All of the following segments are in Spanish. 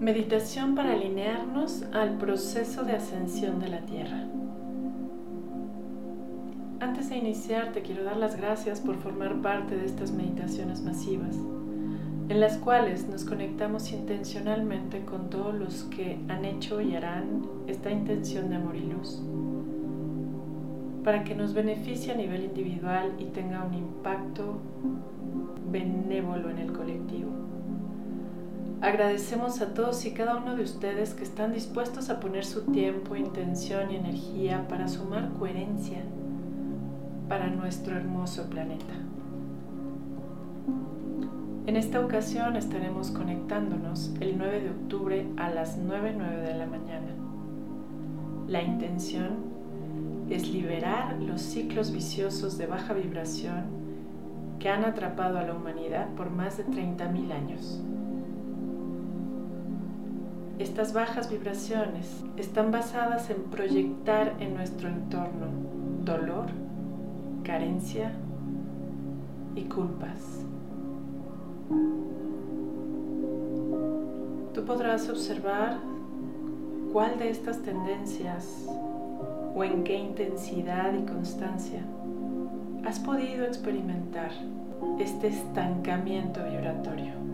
Meditación para alinearnos al proceso de ascensión de la Tierra. Antes de iniciar te quiero dar las gracias por formar parte de estas meditaciones masivas, en las cuales nos conectamos intencionalmente con todos los que han hecho y harán esta intención de amor y luz, para que nos beneficie a nivel individual y tenga un impacto benévolo en el colectivo. Agradecemos a todos y cada uno de ustedes que están dispuestos a poner su tiempo, intención y energía para sumar coherencia para nuestro hermoso planeta. En esta ocasión estaremos conectándonos el 9 de octubre a las 9.09 de la mañana. La intención es liberar los ciclos viciosos de baja vibración que han atrapado a la humanidad por más de 30.000 años. Estas bajas vibraciones están basadas en proyectar en nuestro entorno dolor, carencia y culpas. Tú podrás observar cuál de estas tendencias o en qué intensidad y constancia has podido experimentar este estancamiento vibratorio.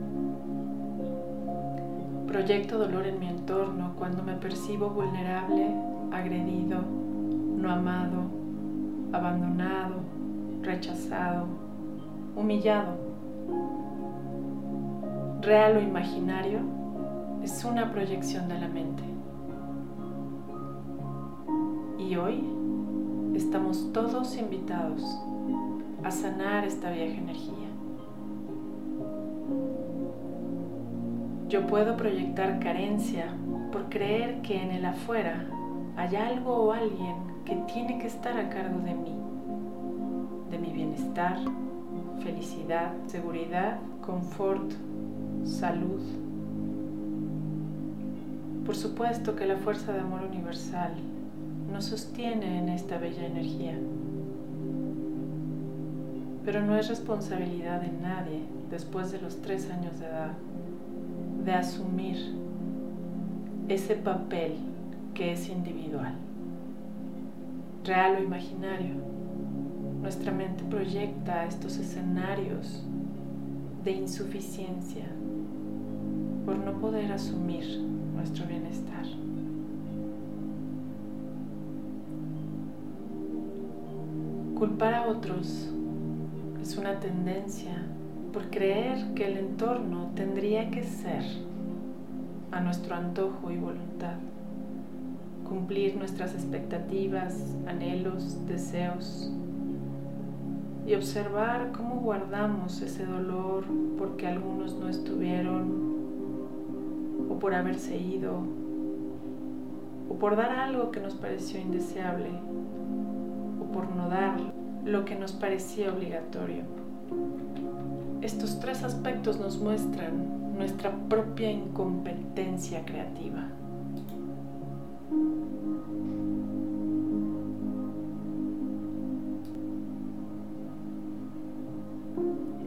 Proyecto dolor en mi entorno cuando me percibo vulnerable, agredido, no amado, abandonado, rechazado, humillado. Real o imaginario es una proyección de la mente. Y hoy estamos todos invitados a sanar esta vieja energía. Yo puedo proyectar carencia por creer que en el afuera hay algo o alguien que tiene que estar a cargo de mí, de mi bienestar, felicidad, seguridad, confort, salud. Por supuesto que la fuerza de amor universal nos sostiene en esta bella energía, pero no es responsabilidad de nadie después de los tres años de edad de asumir ese papel que es individual, real o imaginario. Nuestra mente proyecta estos escenarios de insuficiencia por no poder asumir nuestro bienestar. Culpar a otros es una tendencia por creer que el entorno tendría que ser a nuestro antojo y voluntad, cumplir nuestras expectativas, anhelos, deseos y observar cómo guardamos ese dolor porque algunos no estuvieron o por haberse ido o por dar algo que nos pareció indeseable o por no dar lo que nos parecía obligatorio. Estos tres aspectos nos muestran nuestra propia incompetencia creativa.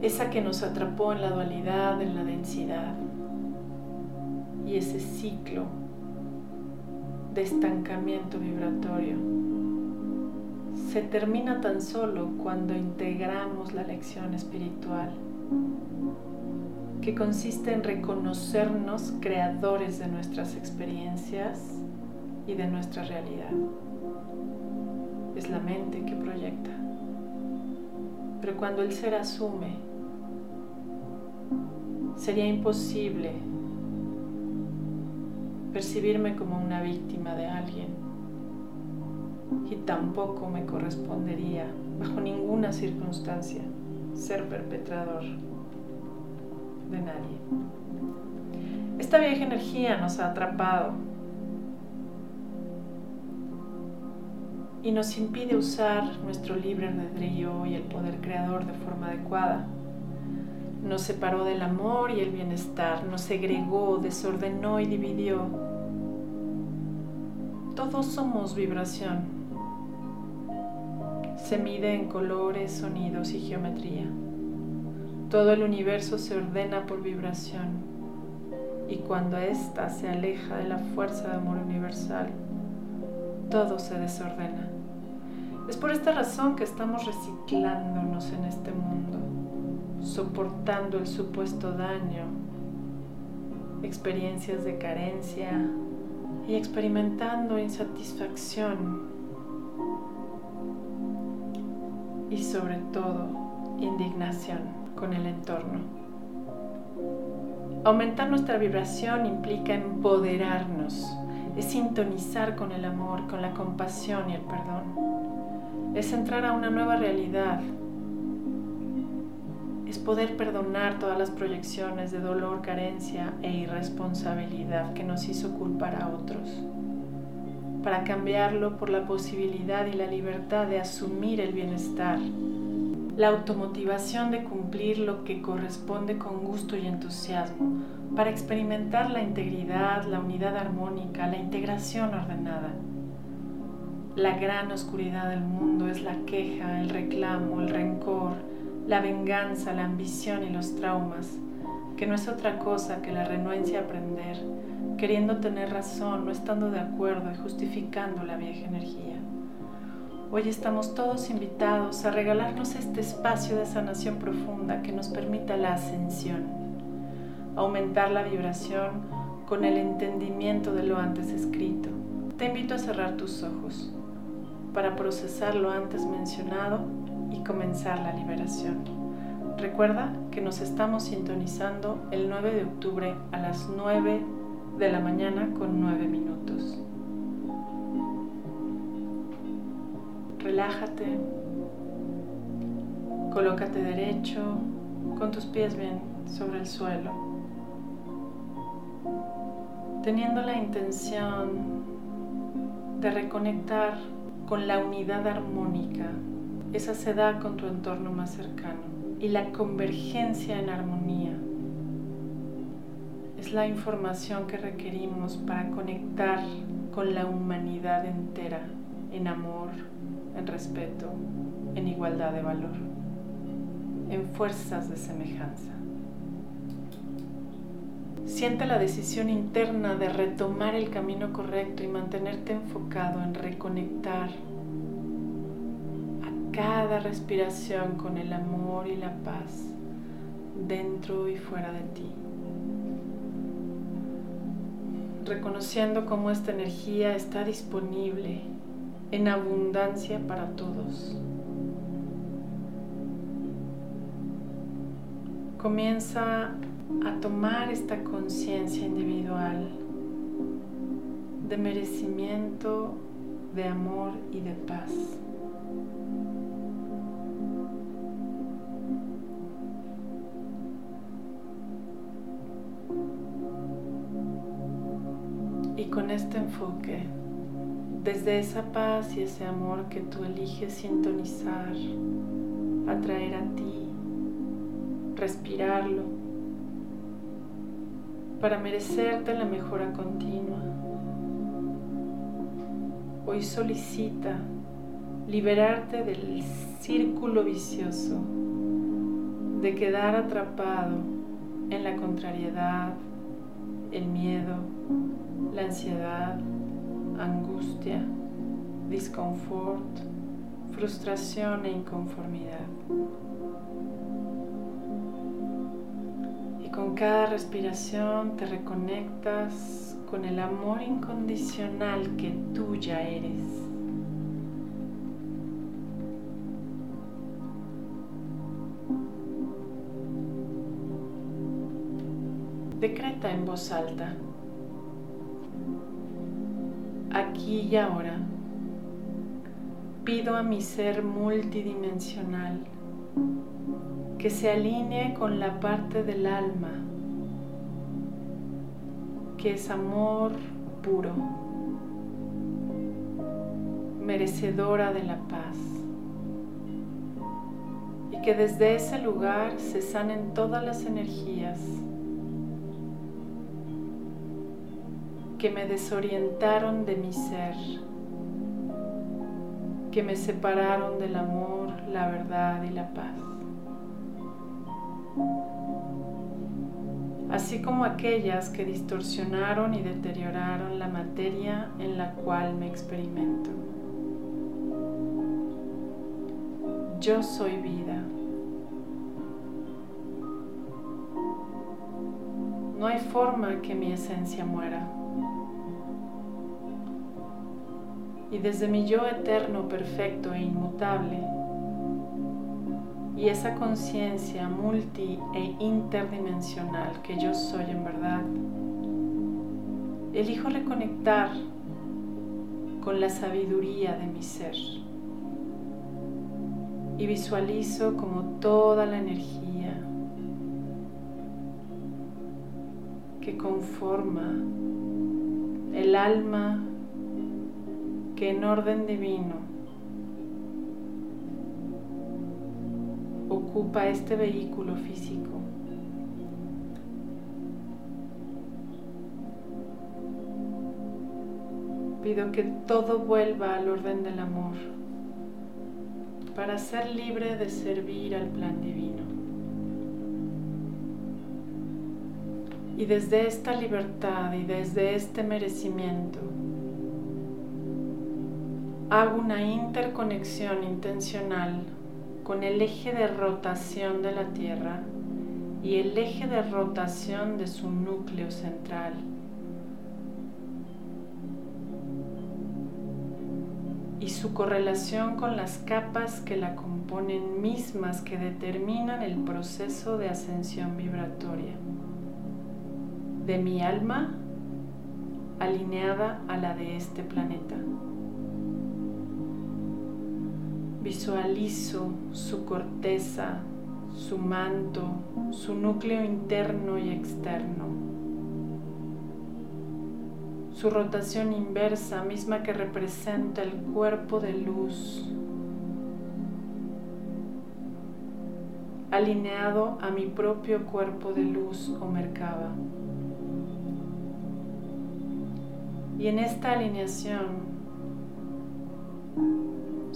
Esa que nos atrapó en la dualidad, en la densidad. Y ese ciclo de estancamiento vibratorio se termina tan solo cuando integramos la lección espiritual que consiste en reconocernos creadores de nuestras experiencias y de nuestra realidad. Es la mente que proyecta. Pero cuando el ser asume, sería imposible percibirme como una víctima de alguien y tampoco me correspondería, bajo ninguna circunstancia, ser perpetrador de nadie. Esta vieja energía nos ha atrapado y nos impide usar nuestro libre albedrío y el poder creador de forma adecuada. Nos separó del amor y el bienestar, nos segregó, desordenó y dividió. Todos somos vibración se mide en colores, sonidos y geometría. Todo el universo se ordena por vibración. y cuando ésta se aleja de la fuerza de amor universal, todo se desordena. Es por esta razón que estamos reciclándonos en este mundo, soportando el supuesto daño, experiencias de carencia y experimentando insatisfacción y sobre todo indignación con el entorno. Aumentar nuestra vibración implica empoderarnos, es sintonizar con el amor, con la compasión y el perdón. Es entrar a una nueva realidad, es poder perdonar todas las proyecciones de dolor, carencia e irresponsabilidad que nos hizo culpar a otros, para cambiarlo por la posibilidad y la libertad de asumir el bienestar, la automotivación de cumplir lo que corresponde con gusto y entusiasmo, para experimentar la integridad, la unidad armónica, la integración ordenada la gran oscuridad del mundo es la queja, el reclamo, el rencor, la venganza, la ambición y los traumas, que no es otra cosa que la renuencia a aprender, queriendo tener razón, no estando de acuerdo y justificando la vieja energía. Hoy estamos todos invitados a regalarnos este espacio de sanación profunda que nos permita la ascensión, aumentar la vibración con el entendimiento de lo antes escrito. Te invito a cerrar tus ojos para procesar lo antes mencionado y comenzar la liberación. Recuerda que nos estamos sintonizando el 9 de octubre a las 9 de la mañana con 9 minutos. Relájate, colócate derecho con tus pies bien sobre el suelo, teniendo la intención de reconectar con la unidad armónica. Esa se da con tu entorno más cercano. Y la convergencia en armonía es la información que requerimos para conectar con la humanidad entera en amor, en respeto, en igualdad de valor, en fuerzas de semejanza. Siente la decisión interna de retomar el camino correcto y mantenerte enfocado en reconectar a cada respiración con el amor y la paz dentro y fuera de ti. Reconociendo cómo esta energía está disponible en abundancia para todos. Comienza a tomar esta conciencia individual de merecimiento, de amor y de paz. Y con este enfoque, desde esa paz y ese amor que tú eliges sintonizar, atraer a ti, respirarlo, para merecerte la mejora continua. Hoy solicita liberarte del círculo vicioso de quedar atrapado en la contrariedad, el miedo, la ansiedad, angustia, disconfort, frustración e inconformidad. Con cada respiración te reconectas con el amor incondicional que tú ya eres. Decreta en voz alta. Aquí y ahora pido a mi ser multidimensional que se alinee con la parte del alma que es amor puro, merecedora de la paz. Y que desde ese lugar se sanen todas las energías que me desorientaron de mi ser, que me separaron del amor, la verdad y la paz. así como aquellas que distorsionaron y deterioraron la materia en la cual me experimento. Yo soy vida. No hay forma que mi esencia muera. Y desde mi yo eterno, perfecto e inmutable, y esa conciencia multi e interdimensional que yo soy en verdad, elijo reconectar con la sabiduría de mi ser. Y visualizo como toda la energía que conforma el alma que en orden divino ocupa este vehículo físico. Pido que todo vuelva al orden del amor para ser libre de servir al plan divino. Y desde esta libertad y desde este merecimiento, hago una interconexión intencional con el eje de rotación de la Tierra y el eje de rotación de su núcleo central. y su correlación con las capas que la componen mismas que determinan el proceso de ascensión vibratoria de mi alma alineada a la de este planeta. Visualizo su corteza, su manto, su núcleo interno y externo. Su rotación inversa, misma que representa el cuerpo de luz, alineado a mi propio cuerpo de luz o mercaba. Y en esta alineación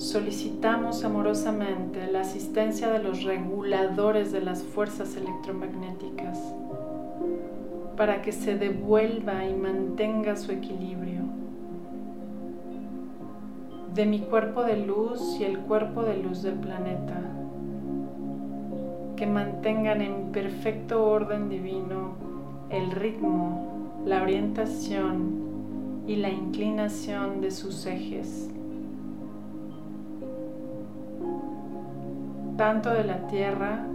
solicitamos amorosamente la asistencia de los reguladores de las fuerzas electromagnéticas para que se devuelva y mantenga su equilibrio. De mi cuerpo de luz y el cuerpo de luz del planeta, que mantengan en perfecto orden divino el ritmo, la orientación y la inclinación de sus ejes tanto de la tierra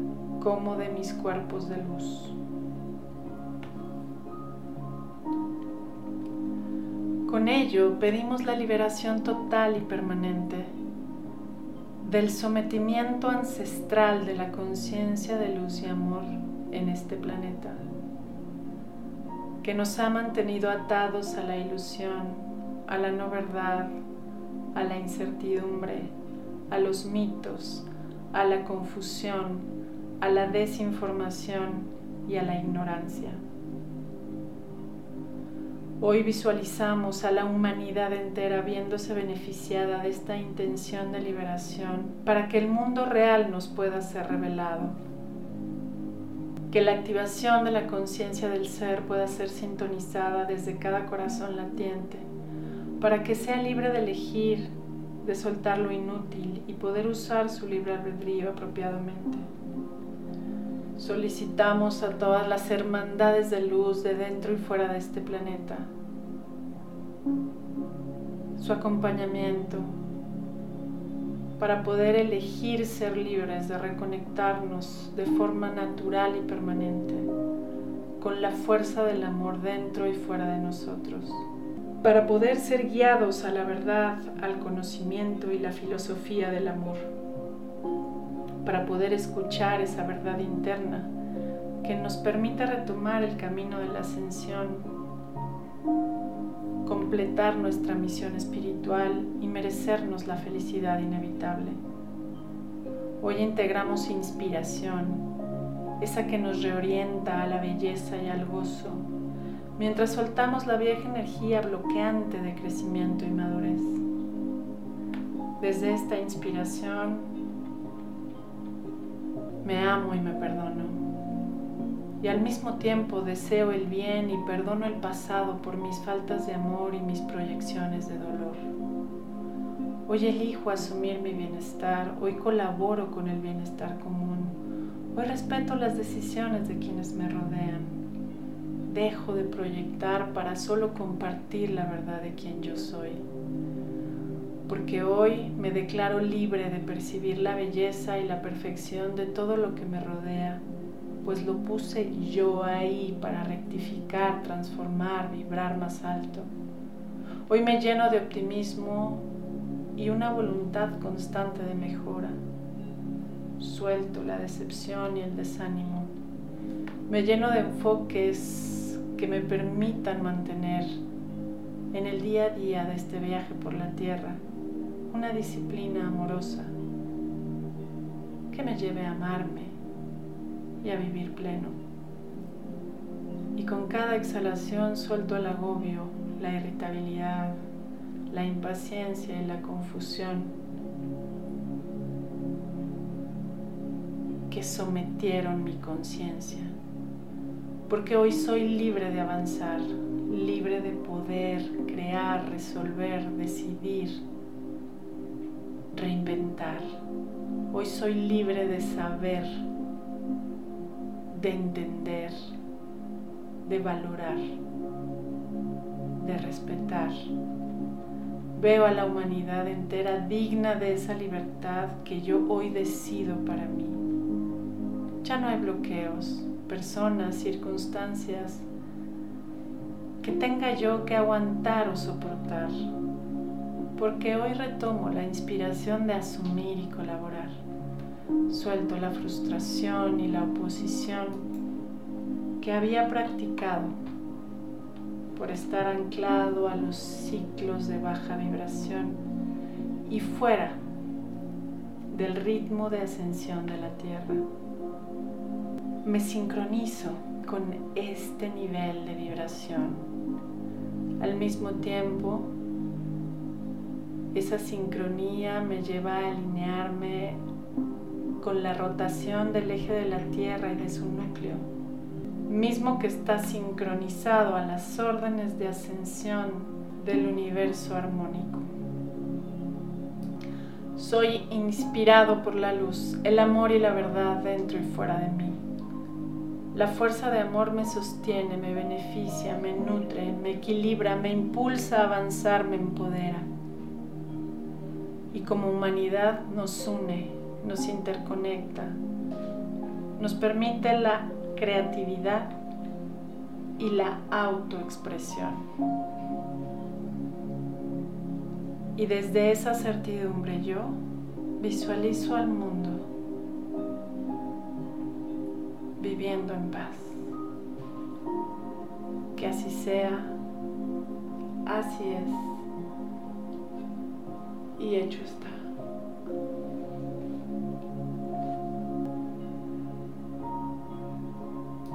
como de mis cuerpos de luz. Con ello pedimos la liberación total y permanente del sometimiento ancestral de la conciencia de luz y amor en este planeta, que nos ha mantenido atados a la ilusión, a la no verdad, a la incertidumbre, a los mitos, a la confusión, a la desinformación y a la ignorancia. Hoy visualizamos a la humanidad entera viéndose beneficiada de esta intención de liberación para que el mundo real nos pueda ser revelado. Que la activación de la conciencia del ser pueda ser sintonizada desde cada corazón latiente para que sea libre de elegir de soltar lo inútil y poder usar su libre albedrío apropiadamente. Solicitamos a todas las hermandades de luz de dentro y fuera de este planeta su acompañamiento para poder elegir ser libres de reconectarnos de forma natural y permanente con la fuerza del amor dentro y fuera de nosotros para poder ser guiados a la verdad, al conocimiento y la filosofía del amor, para poder escuchar esa verdad interna que nos permita retomar el camino de la ascensión, completar nuestra misión espiritual y merecernos la felicidad inevitable. Hoy integramos inspiración, esa que nos reorienta a la belleza y al gozo mientras soltamos la vieja energía bloqueante de crecimiento y madurez. Desde esta inspiración me amo y me perdono. y al mismo tiempo deseo el bien y perdono el pasado por mis faltas de amor y mis proyecciones de dolor. Hoy elijo asumir mi bienestar, hoy colaboro con el bienestar común, hoy respeto las decisiones de quienes me rodean. Dejo de proyectar para solo compartir la verdad de quien yo soy. Porque hoy me declaro libre de percibir la belleza y la perfección de todo lo que me rodea pues lo puse yo ahí para rectificar, transformar, vibrar más alto. Hoy me lleno de optimismo y una voluntad constante de mejora. Suelto la decepción y el desánimo. Me lleno de enfoques que me permitan mantener en el día a día de este viaje por la tierra una disciplina amorosa que me lleve a amarme y a vivir pleno. Y con cada exhalación suelto el agobio, la irritabilidad, la impaciencia y la confusión que sometieron mi conciencia. Porque hoy soy libre de avanzar, libre de poder crear, resolver, decidir, reinventar. Hoy soy libre de saber de entender, de valorar, de respetar. Veo a la humanidad entera digna de esa libertad que yo hoy decido para mí. Ya no hay bloqueos, personas, circunstancias que tenga yo que aguantar o soportar, porque hoy retomo la inspiración de asumir y colaborar. Suelto la frustración y la oposición que había practicado por estar anclado a los ciclos de baja vibración y fuera del ritmo de ascensión de la Tierra. Me sincronizo con este nivel de vibración. Al mismo tiempo, esa sincronía me lleva a alinearme con la rotación del eje de la Tierra y de su núcleo, mismo que está sincronizado a las órdenes de ascensión del universo armónico. Soy inspirado por la luz, el amor y la verdad dentro y fuera de mí. La fuerza de amor me sostiene, me beneficia, me nutre, me equilibra, me impulsa a avanzar, me empodera. Y como humanidad nos une, nos interconecta, nos permite la creatividad y la autoexpresión. Y desde esa certidumbre yo visualizo al mundo viviendo en paz. Que así sea, así es y hecho está.